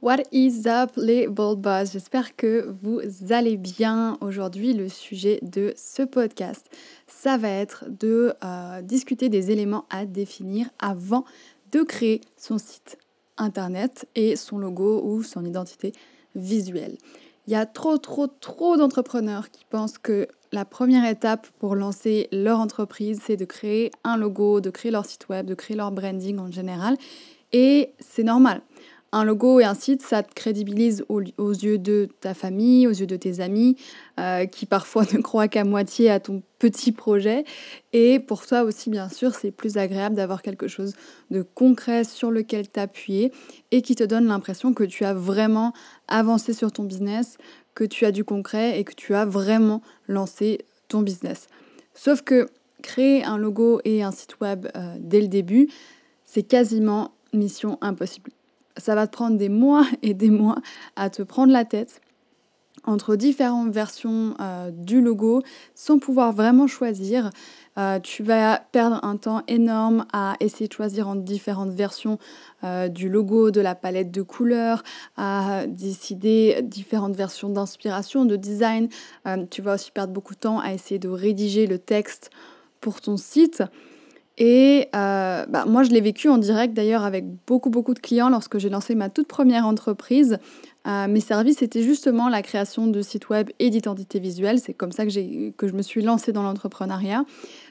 What is up les bold boss? J'espère que vous allez bien. Aujourd'hui, le sujet de ce podcast, ça va être de euh, discuter des éléments à définir avant de créer son site internet et son logo ou son identité visuelle. Il y a trop, trop, trop d'entrepreneurs qui pensent que la première étape pour lancer leur entreprise, c'est de créer un logo, de créer leur site web, de créer leur branding en général. Et c'est normal. Un logo et un site, ça te crédibilise aux, yeux de ta famille, aux yeux de tes amis, euh, qui parfois ne croient qu'à moitié à ton petit projet. Et pour toi aussi, bien sûr, c'est plus agréable d'avoir quelque chose de concret sur lequel t'appuyer et qui te donne l'impression que tu as vraiment avancé sur ton business, que tu as du concret et que tu as vraiment lancé ton business. Sauf que créer un logo et un site web euh, dès le début, c'est quasiment mission impossible ça va te prendre des mois et des mois à te prendre la tête entre différentes versions euh, du logo sans pouvoir vraiment choisir. Euh, tu vas perdre un temps énorme à essayer de choisir entre différentes versions euh, du logo, de la palette de couleurs, à décider différentes versions d'inspiration, de design. tu vas aussi perdre beaucoup de temps à essayer de rédiger le texte pour ton site. Et euh, bah, moi, je l'ai vécu en direct d'ailleurs avec beaucoup, beaucoup de clients lorsque j'ai lancé ma toute première entreprise. Euh, mes services étaient justement la création de sites web et d'identité visuelle. C'est comme ça que, que je me suis lancée dans l'entrepreneuriat.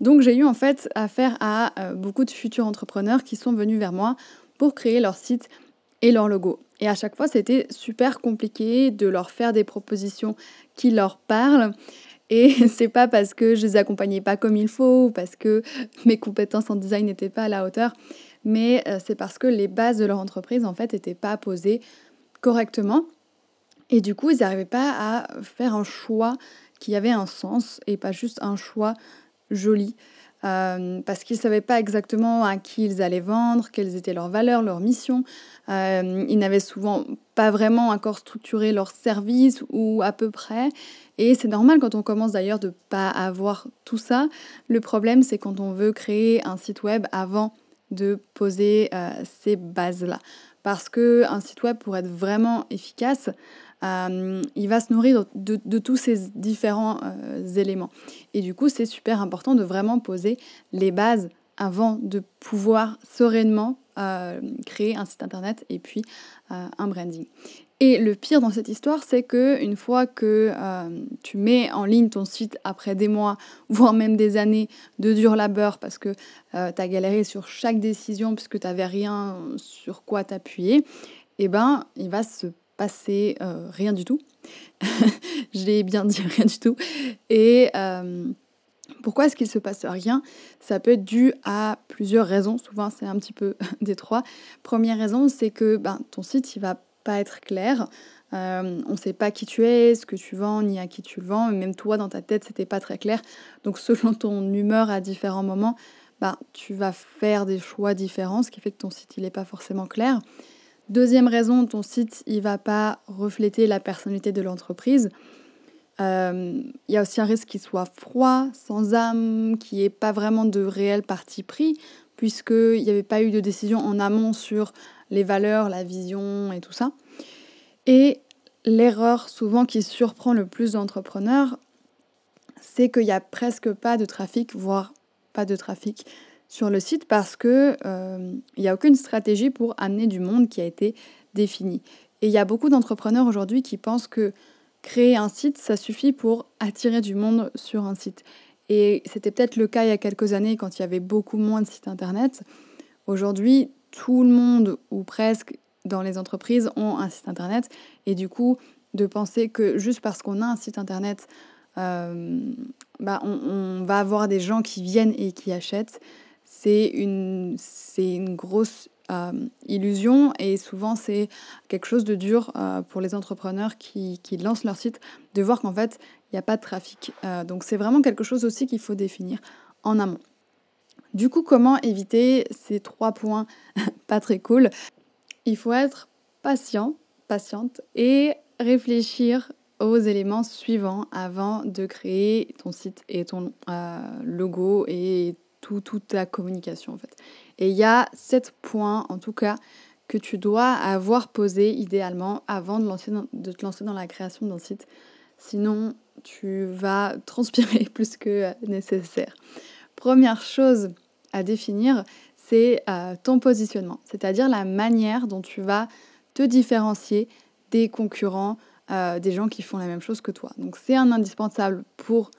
Donc, j'ai eu en fait affaire à euh, beaucoup de futurs entrepreneurs qui sont venus vers moi pour créer leur site et leur logo. Et à chaque fois, c'était super compliqué de leur faire des propositions qui leur parlent. Et c'est pas parce que je les accompagnais pas comme il faut ou parce que mes compétences en design n'étaient pas à la hauteur, mais euh, c'est parce que les bases de leur entreprise en fait n'étaient pas posées correctement. Et du coup, ils n'arrivaient pas à faire un choix qui avait un sens et pas juste un choix joli. Euh, parce qu'ils ne savaient pas exactement à qui ils allaient vendre, quelles étaient leurs valeurs, leurs missions. Euh, ils n'avaient souvent pas vraiment encore structuré leur service ou à peu près. Et c'est normal quand on commence d'ailleurs de ne pas avoir tout ça. Le problème, c'est quand on veut créer un site web avant de poser euh, ces bases-là. Parce qu'un site web, pour être vraiment efficace, euh, il va se nourrir de, tous ces différents euh, éléments. Et du coup, c'est super important de vraiment poser les bases avant de pouvoir sereinement créer un site internet et puis un branding. Et le pire dans cette histoire, c'est que une fois que euh, tu mets en ligne ton site après des mois, voire même des années de dur labeur, parce que euh, tu as galéré sur chaque décision, puisque tu n'avais rien sur quoi t'appuyer, eh ben, il va se passer euh, rien du tout. Je l'ai bien dit, rien du tout. Et pourquoi est-ce qu'il se passe rien? Ça peut être dû à plusieurs raisons. Souvent, c'est un petit peu des trois. Première raison, c'est que ben, ton site, il va pas être clair. Euh, on ne sait pas qui tu es, ce que tu vends, ni à qui tu le vends. Même toi, dans ta tête, c'était pas très clair. Donc, selon ton humeur à différents moments, bah, tu vas faire des choix différents, ce qui fait que ton site, il n'est pas forcément clair. Deuxième raison, ton site, il va pas refléter la personnalité de l'entreprise. Euh, il y a aussi un risque qu'il soit froid, sans âme, qu'il n'y ait pas vraiment de réel parti pris, puisqu'il n'y avait pas eu de décision en amont sur les valeurs, la vision et tout ça. Et l'erreur souvent qui surprend le plus d'entrepreneurs, c'est qu'il n'y a presque pas de trafic, voire pas de trafic sur le site parce qu'il euh, n'y a aucune stratégie pour amener du monde qui a été définie. Et il y a beaucoup d'entrepreneurs aujourd'hui qui pensent que créer un site, ça suffit pour attirer du monde sur un site. Et c'était peut-être le cas il y a quelques années quand il y avait beaucoup moins de sites internet. Aujourd'hui, tout le monde ou presque dans les entreprises ont un site internet et du coup de penser que juste parce qu'on a un site internet, euh, bah on, va avoir des gens qui viennent et qui achètent, c'est une, une grosse illusion et souvent c'est quelque chose de dur pour les entrepreneurs qui, qui, lancent leur site de voir qu'en fait il n'y a pas de trafic. donc c'est vraiment quelque chose aussi qu'il faut définir en amont. Du coup, comment éviter ces trois points pas très cool? Il faut être patient, patiente et réfléchir aux éléments suivants avant de créer ton site et ton euh, logo et tout, toute ta communication en fait. Et il y a sept points en tout cas que tu dois avoir posé idéalement avant de, lancer de te lancer dans la création d'un site. Sinon, tu vas transpirer plus que nécessaire. Première chose à définir, c'est euh, ton positionnement, c'est-à-dire la manière dont tu vas te différencier des concurrents, euh, des gens qui font la même chose que toi. Donc c'est un indispensable pour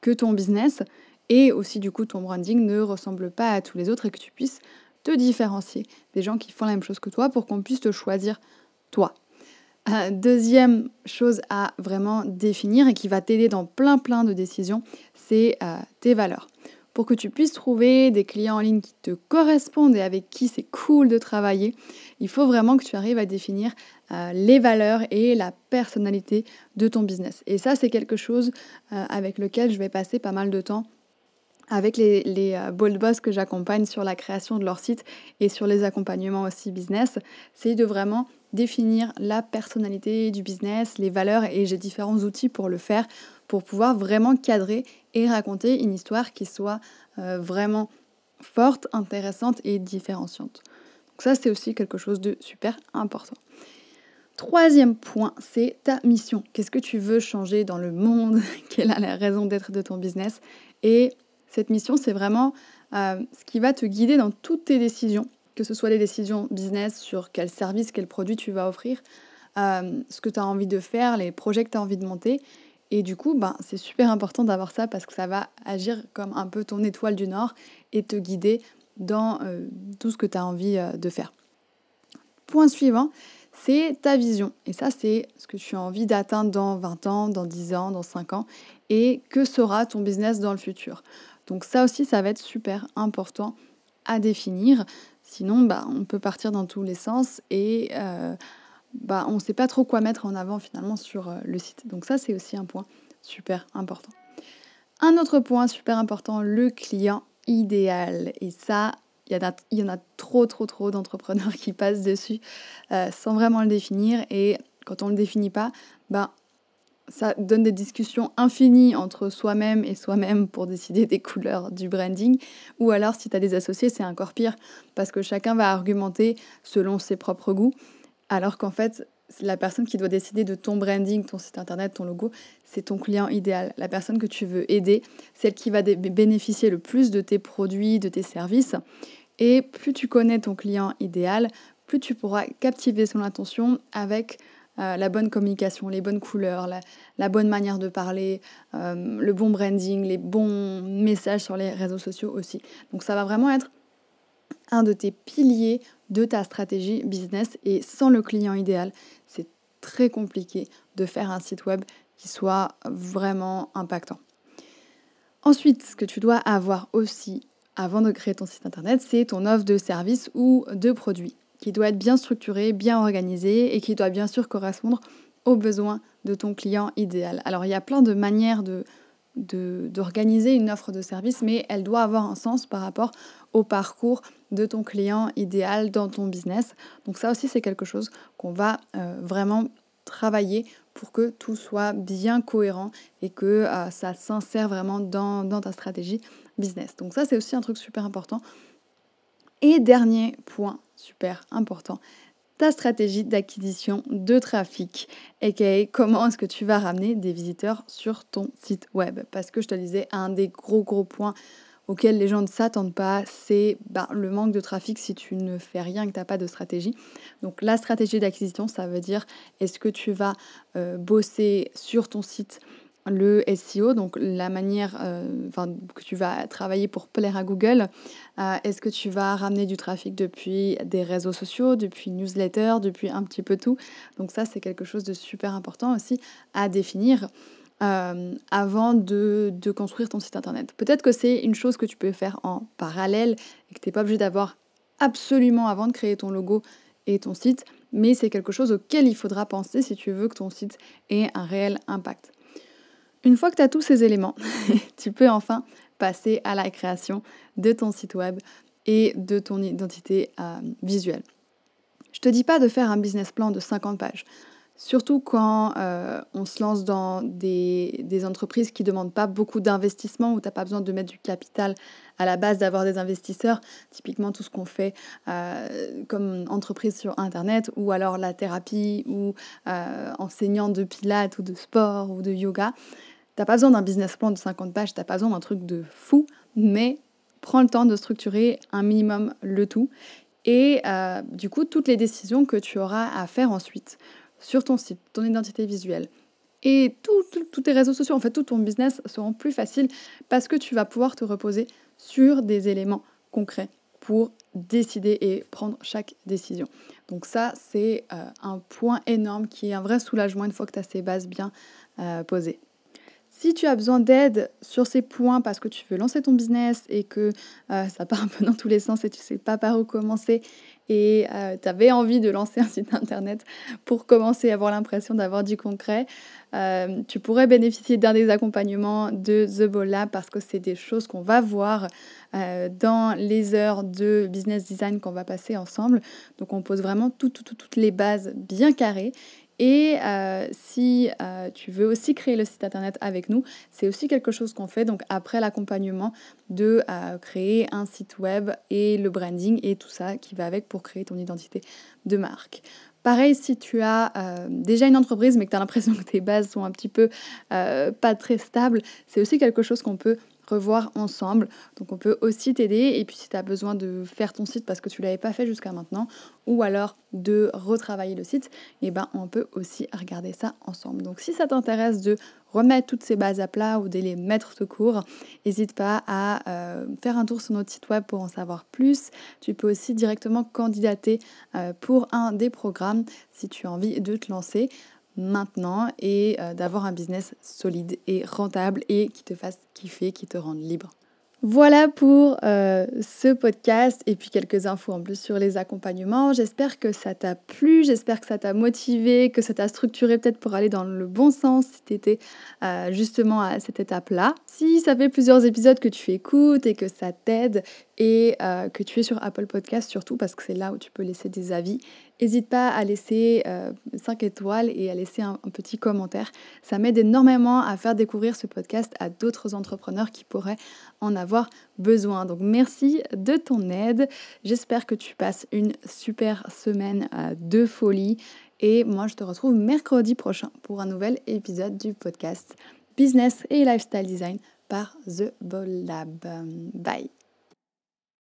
que ton business et aussi du coup ton branding ne ressemble pas à tous les autres et que tu puisses te différencier des gens qui font la même chose que toi pour qu'on puisse te choisir toi. Euh, deuxième chose à vraiment définir et qui va t'aider dans plein plein de décisions, c'est tes valeurs pour que tu puisses trouver des clients en ligne qui te correspondent et avec qui c'est cool de travailler, il faut vraiment que tu arrives à définir euh, les valeurs et la personnalité de ton business. Et ça, c'est quelque chose euh, avec lequel je vais passer pas mal de temps avec les, euh, bold boss que j'accompagne sur la création de leur site et sur les accompagnements aussi business, c'est de vraiment définir la personnalité du business, les valeurs et j'ai différents outils pour le faire pour pouvoir vraiment cadrer et raconter une histoire qui soit euh, vraiment forte, intéressante et différenciante. Donc ça, c'est aussi quelque chose de super important. Troisième point, c'est ta mission. Qu'est-ce que tu veux changer dans le monde? Quelle est la raison d'être de ton business? Et cette mission, c'est vraiment euh, ce qui va te guider dans toutes tes décisions, que ce soit les décisions business sur quel service, quel produit tu vas offrir, euh, ce que tu as envie de faire, les projets que tu as envie de monter, et du coup, ben, c'est super important d'avoir ça parce que ça va agir comme un peu ton étoile du Nord et te guider dans euh, tout ce que tu as envie de faire. Point suivant, c'est ta vision. Et ça, c'est ce que tu as envie d'atteindre dans 20 ans, dans 10 ans, dans 5 ans. Et que sera ton business dans le futur? Donc ça aussi, ça va être super important à définir. Sinon, bah, on peut partir dans tous les sens et euh, bah, on ne sait pas trop quoi mettre en avant finalement sur euh, le site. Donc ça, c'est aussi un point super important. Un autre point super important, le client idéal. Et ça, il y, en a trop, trop, trop d'entrepreneurs qui passent dessus euh, sans vraiment le définir. Et quand on ne le définit pas, bah, ça donne des discussions infinies entre soi-même et soi-même pour décider des couleurs du branding. Ou alors, si tu as des associés, c'est encore pire parce que chacun va argumenter selon ses propres goûts alors qu'en fait, la personne qui doit décider de ton branding, ton site internet, ton logo, c'est ton client idéal, la personne que tu veux aider, celle qui va bénéficier le plus de tes produits, de tes services. Et plus tu connais ton client idéal, plus tu pourras captiver son attention avec euh, la bonne communication, les bonnes couleurs, la, bonne manière de parler, euh, le bon branding, les bons messages sur les réseaux sociaux aussi. Donc ça va vraiment être un de tes piliers de ta stratégie business et sans le client idéal, c'est très compliqué de faire un site web qui soit vraiment impactant. Ensuite, ce que tu dois avoir aussi avant de créer ton site internet, c'est ton offre de service ou de produit qui doit être bien structuré, bien organisé et qui doit bien sûr correspondre aux besoins de ton client idéal. Alors il y a plein de manières de d'organiser une offre de service, mais elle doit avoir un sens par rapport au parcours de ton client idéal dans ton business. Donc ça aussi, c'est quelque chose qu'on va euh, vraiment travailler pour que tout soit bien cohérent et que euh, ça s'insère vraiment dans, dans ta stratégie business. Donc ça, c'est aussi un truc super important. Et dernier point super important, ta stratégie d'acquisition de trafic, et comment est-ce que tu vas ramener des visiteurs sur ton site web? Parce que je te disais, un des gros gros points auxquels les gens ne s'attendent pas, c'est bah, le manque de trafic si tu ne fais rien, que tu n'as pas de stratégie. Donc la stratégie d'acquisition, ça veut dire est-ce que tu vas euh, bosser sur ton site le SEO, donc la manière euh, que tu vas travailler pour plaire à Google. Euh, est-ce que tu vas ramener du trafic depuis des réseaux sociaux, depuis newsletter, depuis un petit peu tout? Donc ça, c'est quelque chose de super important aussi à définir. Euh, avant de, de, construire ton site internet. Peut-être que c'est une chose que tu peux faire en parallèle et que tu n'es pas obligé d'avoir absolument avant de créer ton logo et ton site, mais c'est quelque chose auquel il faudra penser si tu veux que ton site ait un réel impact. Une fois que tu as tous ces éléments, tu peux enfin passer à la création de ton site web et de ton identité euh, visuelle. Je te dis pas de faire un business plan de 50 pages. Surtout quand euh, on se lance dans des, entreprises qui ne demandent pas beaucoup d'investissement, où tu n'as pas besoin de mettre du capital à la base d'avoir des investisseurs. Typiquement tout ce qu'on fait euh, comme entreprise sur Internet, ou alors la thérapie, ou enseignant de pilates, ou de sport, ou de yoga. Tu n'as pas besoin d'un business plan de 50 pages, tu n'as pas besoin d'un truc de fou, mais prends le temps de structurer un minimum le tout. Et du coup, toutes les décisions que tu auras à faire ensuite sur ton site, ton identité visuelle. Et tous tes réseaux sociaux, en fait, tout ton business seront plus faciles parce que tu vas pouvoir te reposer sur des éléments concrets pour décider et prendre chaque décision. Donc ça, c'est euh, un point énorme qui est un vrai soulagement une fois que tu as ces bases bien euh, posées. Si tu as besoin d'aide sur ces points parce que tu veux lancer ton business et que euh, ça part un peu dans tous les sens et tu sais pas par où commencer et euh, tu avais envie de lancer un site internet pour commencer à avoir l'impression d'avoir du concret, euh, tu pourrais bénéficier d'un des accompagnements de The Ball parce que c'est des choses qu'on va voir dans les heures de business design qu'on va passer ensemble. Donc on pose vraiment toutes les bases bien carrées et euh, si euh, tu veux aussi créer le site internet avec nous, c'est aussi quelque chose qu'on fait. Donc après l'accompagnement de euh, créer un site web et le branding et tout ça qui va avec pour créer ton identité de marque. Pareil, si tu as déjà une entreprise mais que tu as l'impression que tes bases sont un petit peu pas très stables, c'est aussi quelque chose qu'on peut revoir ensemble. Donc on peut aussi t'aider. Et puis si tu as besoin de faire ton site parce que tu l'avais pas fait jusqu'à maintenant, ou alors de retravailler le site, eh ben on peut aussi regarder ça ensemble. Donc si ça t'intéresse de remettre toutes ces bases à plat ou de les mettre de court, n'hésite pas à euh, faire un tour sur notre site web pour en savoir plus. Tu peux aussi directement candidater euh, pour un des programmes si tu as envie de te lancer maintenant et euh, d'avoir un business solide et rentable et qui te fasse kiffer, qui te rende libre. Voilà pour euh, ce podcast et puis quelques infos en plus sur les accompagnements. J'espère que ça t'a plu, j'espère que ça t'a motivé, que ça t'a structuré peut-être pour aller dans le bon sens si tu étais euh, justement à cette étape-là. Si ça fait plusieurs épisodes que tu écoutes et que ça t'aide et que tu es sur Apple Podcast surtout parce que c'est là où tu peux laisser des avis, N'hésite pas à laisser 5 euh, étoiles et à laisser un, petit commentaire. Ça m'aide énormément à faire découvrir ce podcast à d'autres entrepreneurs qui pourraient en avoir besoin. Donc merci de ton aide. J'espère que tu passes une super semaine euh, de folie. Et moi, je te retrouve mercredi prochain pour un nouvel épisode du podcast Business et Lifestyle Design par The Ball Lab. Bye